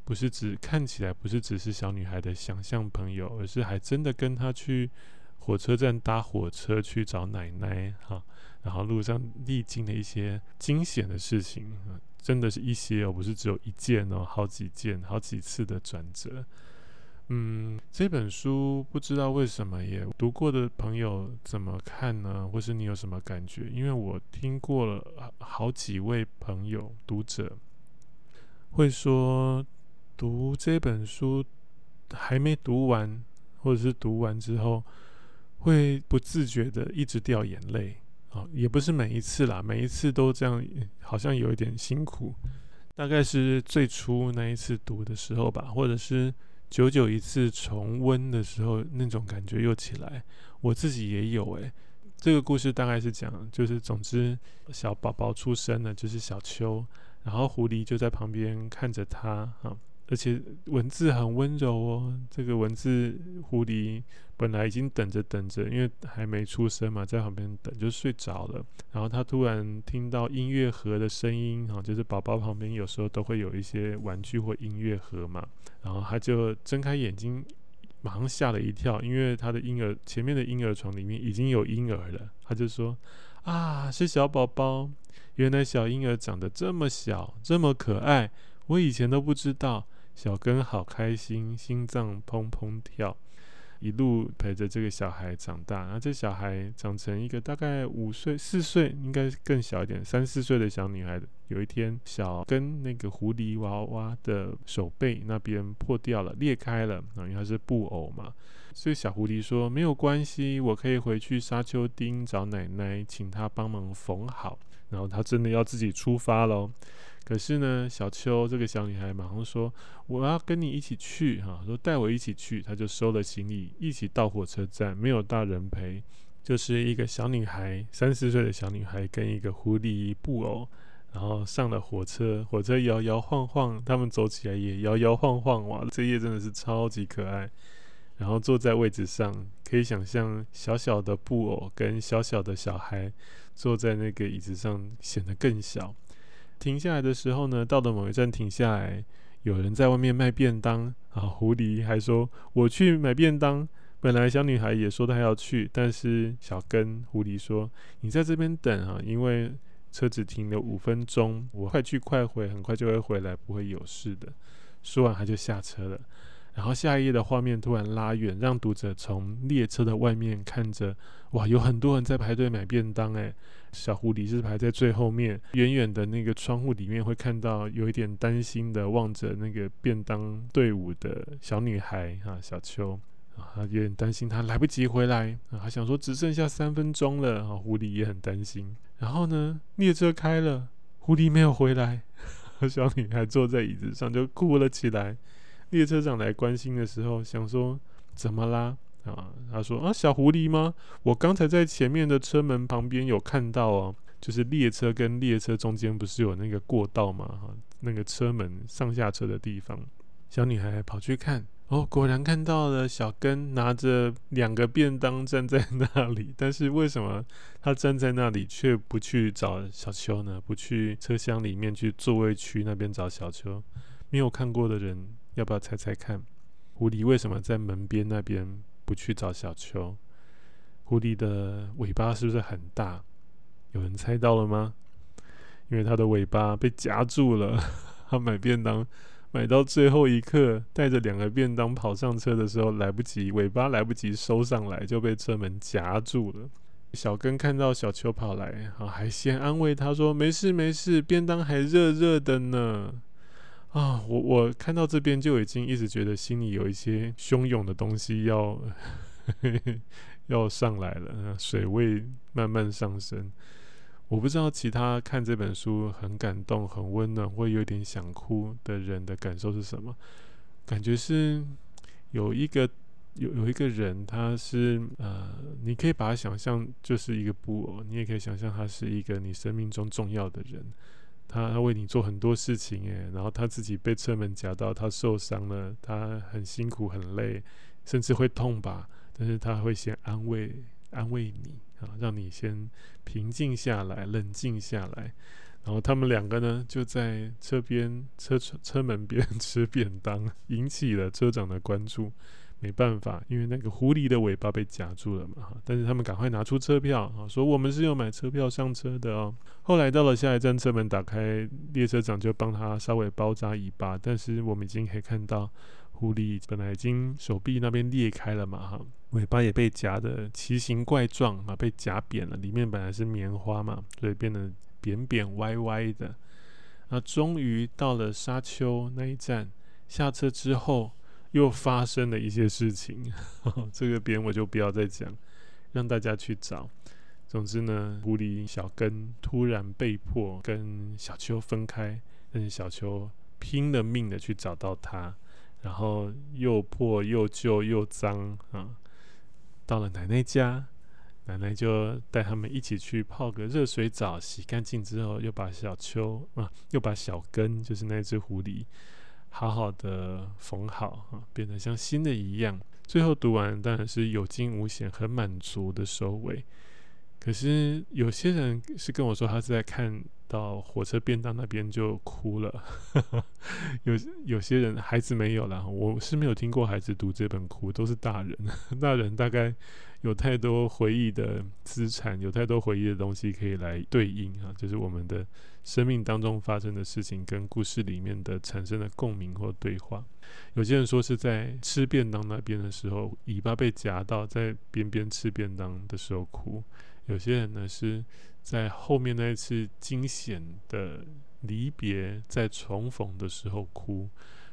不是只看起来不是只是小女孩的想象朋友，而是还真的跟她去火车站搭火车去找奶奶哈。然后路上历经了一些惊险的事情，真的是一些哦，不是只有一件哦，好几件，好几次的转折。嗯，这本书不知道为什么也读过的朋友怎么看呢？或是你有什么感觉？因为我听过了好几位朋友读者会说，读这本书还没读完，或者是读完之后会不自觉的一直掉眼泪啊，也不是每一次啦，每一次都这样，好像有一点辛苦。大概是最初那一次读的时候吧，或者是。久久一次重温的时候，那种感觉又起来。我自己也有诶，这个故事大概是讲，就是总之小宝宝出生了，就是小秋，然后狐狸就在旁边看着他哈，而且文字很温柔哦。这个文字，狐狸本来已经等着等着，因为还没出生嘛，在旁边等就睡着了。然后他突然听到音乐盒的声音，哈，就是宝宝旁边有时候都会有一些玩具或音乐盒嘛。然后他就睁开眼睛，马上吓了一跳，因为他的婴儿前面的婴儿床里面已经有婴儿了。他就说：“啊，是小宝宝！原来小婴儿长得这么小，这么可爱，我以前都不知道。”小根好开心，心脏砰砰跳，一路陪着这个小孩长大。然后这小孩长成一个大概五岁、四岁，应该更小一点，三四岁的小女孩。有一天，小根那个狐狸娃娃的手背那边破掉了，裂开了。因为它是布偶嘛，所以小狐狸说没有关系，我可以回去沙丘丁找奶奶，请她帮忙缝好。然后他真的要自己出发喽。可是呢，小秋这个小女孩马上说：“我要跟你一起去，哈，说带我一起去。”她就收了行李，一起到火车站，没有大人陪，就是一个小女孩，三四岁的小女孩跟一个狐狸布偶，然后上了火车，火车摇摇晃晃，他们走起来也摇摇晃晃，哇，这页真的是超级可爱。然后坐在位置上，可以想象小小的布偶跟小小的小孩坐在那个椅子上，显得更小。停下来的时候呢，到了某一站停下来，有人在外面卖便当啊。狐狸还说：“我去买便当。”本来小女孩也说她要去，但是小跟狐狸说：“你在这边等啊，因为车子停了五分钟，我快去快回，很快就会回来，不会有事的。”说完他就下车了。然后下一页的画面突然拉远，让读者从列车的外面看着，哇，有很多人在排队买便当诶。小狐狸是排在最后面，远远的那个窗户里面会看到有一点担心的望着那个便当队伍的小女孩啊，小秋啊，有点担心她来不及回来啊，还想说只剩下三分钟了啊，狐狸也很担心。然后呢，列车开了，狐狸没有回来，[LAUGHS] 小女孩坐在椅子上就哭了起来。列车长来关心的时候，想说怎么啦？啊，他说啊，小狐狸吗？我刚才在前面的车门旁边有看到哦，就是列车跟列车中间不是有那个过道吗？哈，那个车门上下车的地方，小女孩跑去看，哦，果然看到了小根拿着两个便当站在那里，[LAUGHS] 但是为什么他站在那里却不去找小秋呢？不去车厢里面去座位区那边找小秋？没有看过的人，要不要猜猜看？狐狸为什么在门边那边？不去找小秋，狐狸的尾巴是不是很大？有人猜到了吗？因为它的尾巴被夹住了。他买便当买到最后一刻，带着两个便当跑上车的时候，来不及，尾巴来不及收上来，就被车门夹住了。小根看到小秋跑来，啊，还先安慰他说：“没事没事，便当还热热的呢。”啊，我我看到这边就已经一直觉得心里有一些汹涌的东西要 [LAUGHS] 要上来了，水位慢慢上升。我不知道其他看这本书很感动、很温暖，会有点想哭的人的感受是什么？感觉是有一个有有一个人，他是呃，你可以把他想象就是一个布偶，你也可以想象他是一个你生命中重要的人。他为你做很多事情诶，然后他自己被车门夹到，他受伤了，他很辛苦很累，甚至会痛吧，但是他会先安慰安慰你啊，让你先平静下来，冷静下来，然后他们两个呢就在车边车车门边 [LAUGHS] 吃便当，引起了车长的关注。没办法，因为那个狐狸的尾巴被夹住了嘛，但是他们赶快拿出车票啊，说我们是有买车票上车的哦。后来到了下一站，车门打开，列车长就帮他稍微包扎尾巴，但是我们已经可以看到，狐狸本来已经手臂那边裂开了嘛，哈，尾巴也被夹得奇形怪状嘛，被夹扁了，里面本来是棉花嘛，所以变得扁扁歪歪的。那终于到了沙丘那一站，下车之后。又发生了一些事情，[LAUGHS] 这个边我就不要再讲，让大家去找。总之呢，狐狸小根突然被迫跟小秋分开，但是小秋拼了命的去找到他，然后又破又旧又脏啊。到了奶奶家，奶奶就带他们一起去泡个热水澡，洗干净之后，又把小秋啊，又把小根，就是那只狐狸。好好的缝好啊，变得像新的一样。最后读完当然是有惊无险，很满足的收尾。可是有些人是跟我说，他是在看到火车便当那边就哭了。[LAUGHS] 有有些人孩子没有了，我是没有听过孩子读这本哭，都是大人。[LAUGHS] 大人大概有太多回忆的资产，有太多回忆的东西可以来对应啊，就是我们的生命当中发生的事情跟故事里面的产生的共鸣或对话。有些人说是在吃便当那边的时候，尾巴被夹到，在边边吃便当的时候哭。有些人呢是在后面那一次惊险的离别，在重逢的时候哭，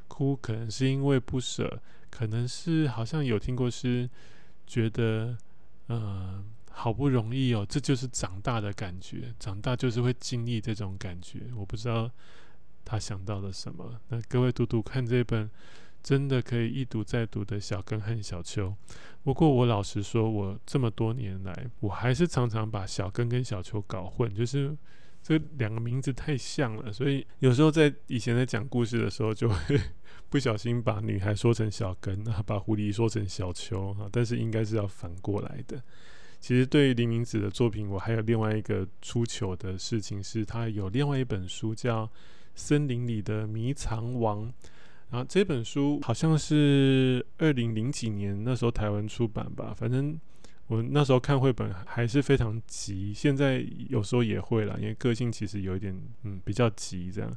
哭可能是因为不舍，可能是好像有听过是觉得，呃，好不容易哦，这就是长大的感觉，长大就是会经历这种感觉。我不知道他想到了什么，那各位读读看这本。真的可以一读再读的小根和小秋。不过我老实说，我这么多年来，我还是常常把小根跟小秋搞混，就是这两个名字太像了，所以有时候在以前在讲故事的时候，就会 [LAUGHS] 不小心把女孩说成小根，把狐狸说成小秋啊。但是应该是要反过来的。其实对于林明子的作品，我还有另外一个出糗的事情，是他有另外一本书叫《森林里的迷藏王》。然后这本书好像是二零零几年那时候台湾出版吧，反正我那时候看绘本还是非常急，现在有时候也会啦，因为个性其实有一点嗯比较急这样，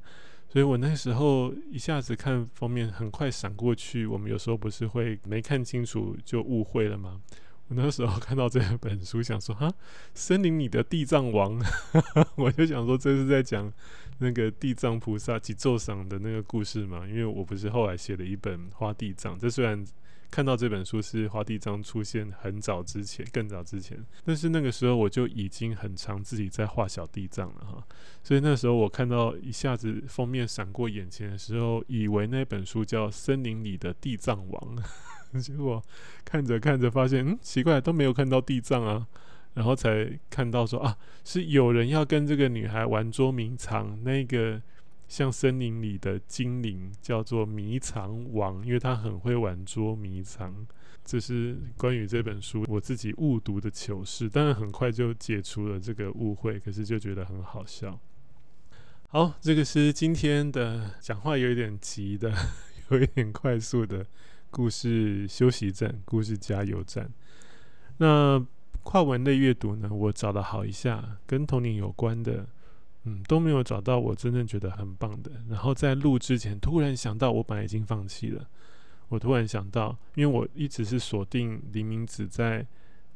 所以我那时候一下子看封面很快闪过去，我们有时候不是会没看清楚就误会了吗？我那时候看到这本书，想说哈，森林里的地藏王，[LAUGHS] 我就想说这是在讲那个地藏菩萨及咒赏的那个故事嘛。因为我不是后来写了一本花地藏，这虽然看到这本书是花地藏出现很早之前，更早之前，但是那个时候我就已经很常自己在画小地藏了哈。所以那时候我看到一下子封面闪过眼前的时候，以为那本书叫《森林里的地藏王》。[LAUGHS] 结果看着看着发现，嗯，奇怪，都没有看到地藏啊，然后才看到说啊，是有人要跟这个女孩玩捉迷藏，那个像森林里的精灵叫做迷藏王，因为他很会玩捉迷藏。这是关于这本书我自己误读的糗事，但是很快就解除了这个误会，可是就觉得很好笑。好，这个是今天的讲话有一点急的，[LAUGHS] 有一点快速的。故事休息站，故事加油站。那跨文类阅读呢？我找了好一下，跟童年有关的，嗯，都没有找到我真正觉得很棒的。然后在录之前，突然想到，我本来已经放弃了。我突然想到，因为我一直是锁定林明子在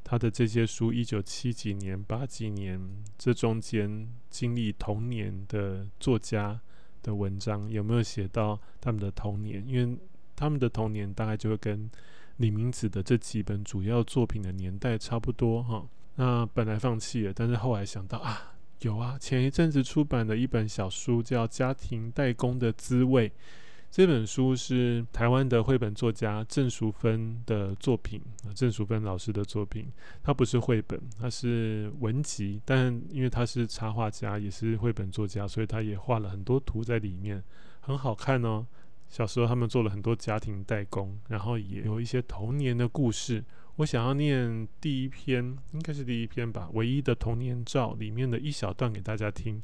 他的这些书，一九七几年、八几年这中间经历童年的作家的文章，有没有写到他们的童年？因为他们的童年大概就会跟李明子的这几本主要作品的年代差不多哈。那本来放弃了，但是后来想到啊，有啊，前一阵子出版的一本小书叫《家庭代工的滋味》，这本书是台湾的绘本作家郑淑芬的作品，郑淑芬老师的作品。它不是绘本，它是文集，但因为他是插画家，也是绘本作家，所以他也画了很多图在里面，很好看哦。小时候，他们做了很多家庭代工，然后也有一些童年的故事。我想要念第一篇，应该是第一篇吧，《唯一的童年照》里面的一小段给大家听。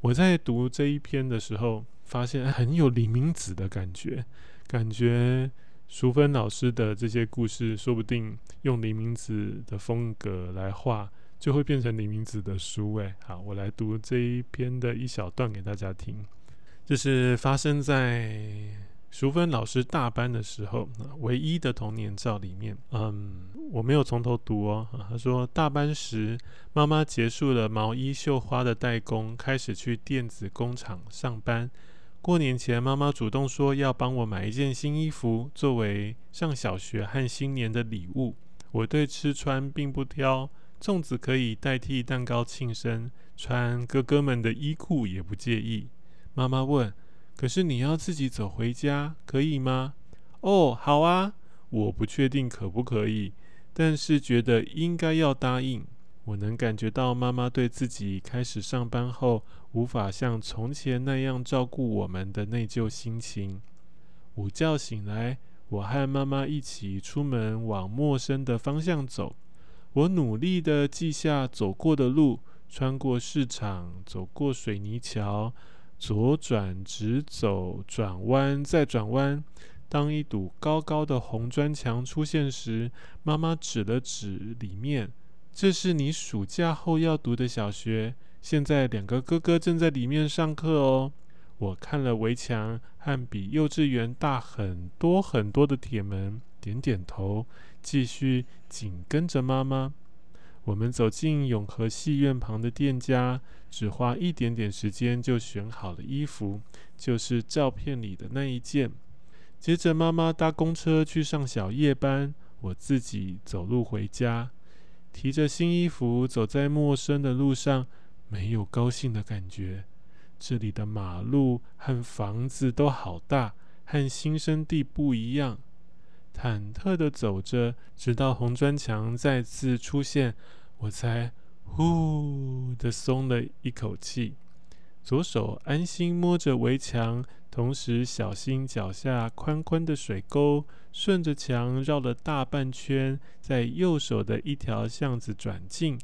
我在读这一篇的时候，发现很有李明子的感觉，感觉淑芬老师的这些故事，说不定用李明子的风格来画，就会变成李明子的书。哎，好，我来读这一篇的一小段给大家听。这是发生在。淑芬老师大班的时候，唯一的童年照里面，嗯，我没有从头读哦。他说，大班时，妈妈结束了毛衣绣花的代工，开始去电子工厂上班。过年前，妈妈主动说要帮我买一件新衣服，作为上小学和新年的礼物。我对吃穿并不挑，粽子可以代替蛋糕庆生，穿哥哥们的衣裤也不介意。妈妈问。可是你要自己走回家，可以吗？哦，好啊，我不确定可不可以，但是觉得应该要答应。我能感觉到妈妈对自己开始上班后无法像从前那样照顾我们的内疚心情。午觉醒来，我和妈妈一起出门往陌生的方向走。我努力地记下走过的路，穿过市场，走过水泥桥，左转，直走，转弯，再转弯。当一堵高高的红砖墙出现时，妈妈指了指里面：“这是你暑假后要读的小学。现在两个哥哥正在里面上课哦。”我看了围墙和比幼稚园大很多很多的铁门，点点头，继续紧跟着妈妈。我们走进永和戏院旁的店家，只花一点点时间就选好了衣服，就是照片里的那一件。接着，妈妈搭公车去上小夜班，我自己走路回家，提着新衣服走在陌生的路上，没有高兴的感觉。这里的马路和房子都好大，和新生地不一样。忐忑地走着，直到红砖墙再次出现，我才呼的松了一口气。左手安心摸着围墙。同时，小心脚下宽宽的水沟，顺着墙绕了大半圈，在右手的一条巷子转进，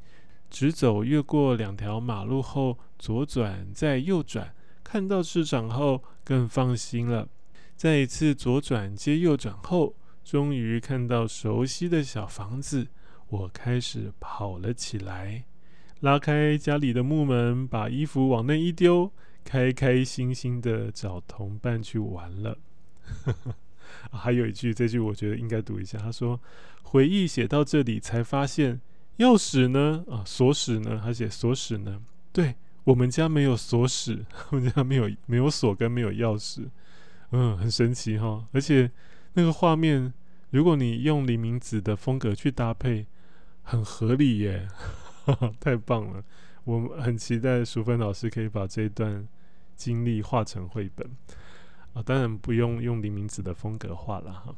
直走越过两条马路后，左转再右转，看到市场后更放心了。再一次左转接右转后，终于看到熟悉的小房子，我开始跑了起来，拉开家里的木门，把衣服往内一丢。开开心心的找同伴去玩了。[LAUGHS] 还有一句，这句我觉得应该读一下。他说：“回忆写到这里，才发现钥匙呢？啊，锁匙呢？他写锁匙呢？对，我们家没有锁匙，我们家没有没有锁跟没有钥匙。嗯，很神奇哈。而且那个画面，如果你用李明子的风格去搭配，很合理耶，[LAUGHS] 太棒了。”我很期待淑芬老师可以把这一段经历画成绘本啊，当然不用用黎明子的风格画了哈。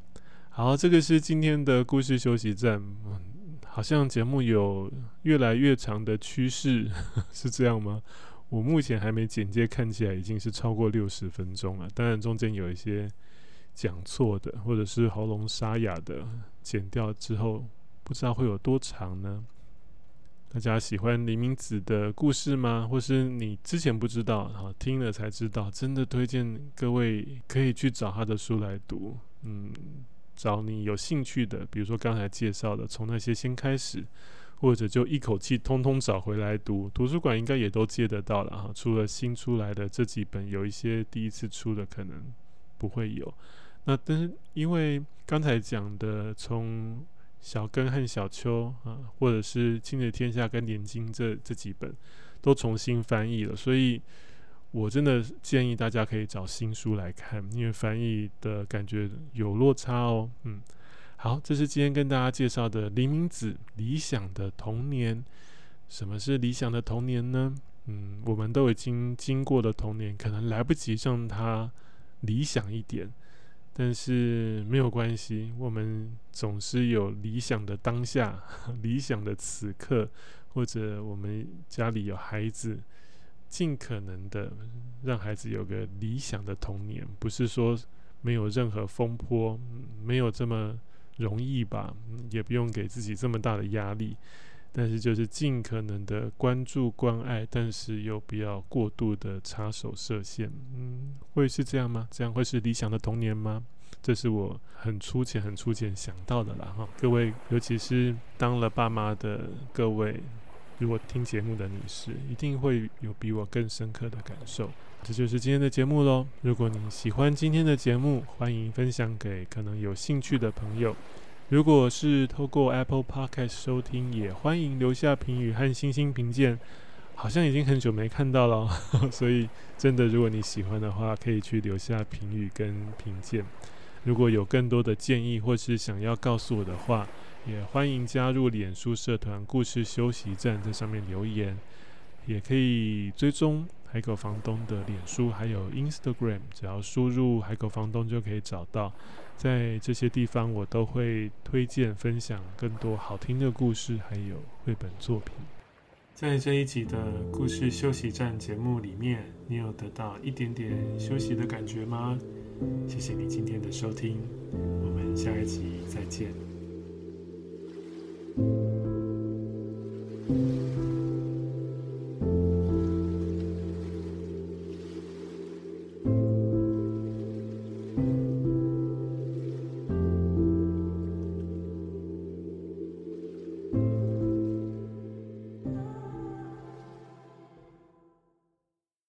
好，这个是今天的故事休息站，嗯，好像节目有越来越长的趋势，[LAUGHS] 是这样吗？我目前还没剪接，看起来已经是超过六十分钟了。当然中间有一些讲错的，或者是喉咙沙哑的，剪掉之后不知道会有多长呢？大家喜欢李明子的故事吗？或是你之前不知道，然后听了才知道，真的推荐各位可以去找他的书来读。嗯，找你有兴趣的，比如说刚才介绍的，从那些先开始，或者就一口气通通找回来读。图书馆应该也都借得到了哈。除了新出来的这几本，有一些第一次出的可能不会有。那但是因为刚才讲的从。小根和小秋啊，或者是《亲子天下》跟《连经》这这几本都重新翻译了，所以我真的建议大家可以找新书来看，因为翻译的感觉有落差哦。嗯，好，这是今天跟大家介绍的黎明子《理想的童年》。什么是理想的童年呢？嗯，我们都已经经过了童年，可能来不及让它理想一点。但是没有关系，我们总是有理想的当下，[LAUGHS] 理想的此刻，或者我们家里有孩子，尽可能的让孩子有个理想的童年，不是说没有任何风波，没有这么容易吧，也不用给自己这么大的压力，但是就是尽可能的关注关爱，但是又不要过度的插手设限，嗯，会是这样吗？这样会是理想的童年吗？这是我很粗浅、很粗浅想到的啦哈。各位，尤其是当了爸妈的各位，如果听节目的女士，一定会有比我更深刻的感受。这就是今天的节目喽。如果你喜欢今天的节目，欢迎分享给可能有兴趣的朋友。如果是透过 Apple Podcast 收听，也欢迎留下评语和星星评鉴。好像已经很久没看到了，[LAUGHS] 所以真的，如果你喜欢的话，可以去留下评语跟评鉴。如果有更多的建议或是想要告诉我的话，也欢迎加入脸书社团“故事休息站”在上面留言，也可以追踪海狗房东的脸书还有 Instagram，只要输入“海狗房东”就可以找到。在这些地方，我都会推荐分享更多好听的故事，还有绘本作品。在这一集的故事休息站节目里面，你有得到一点点休息的感觉吗？谢谢你今天的收听，我们下一集再见。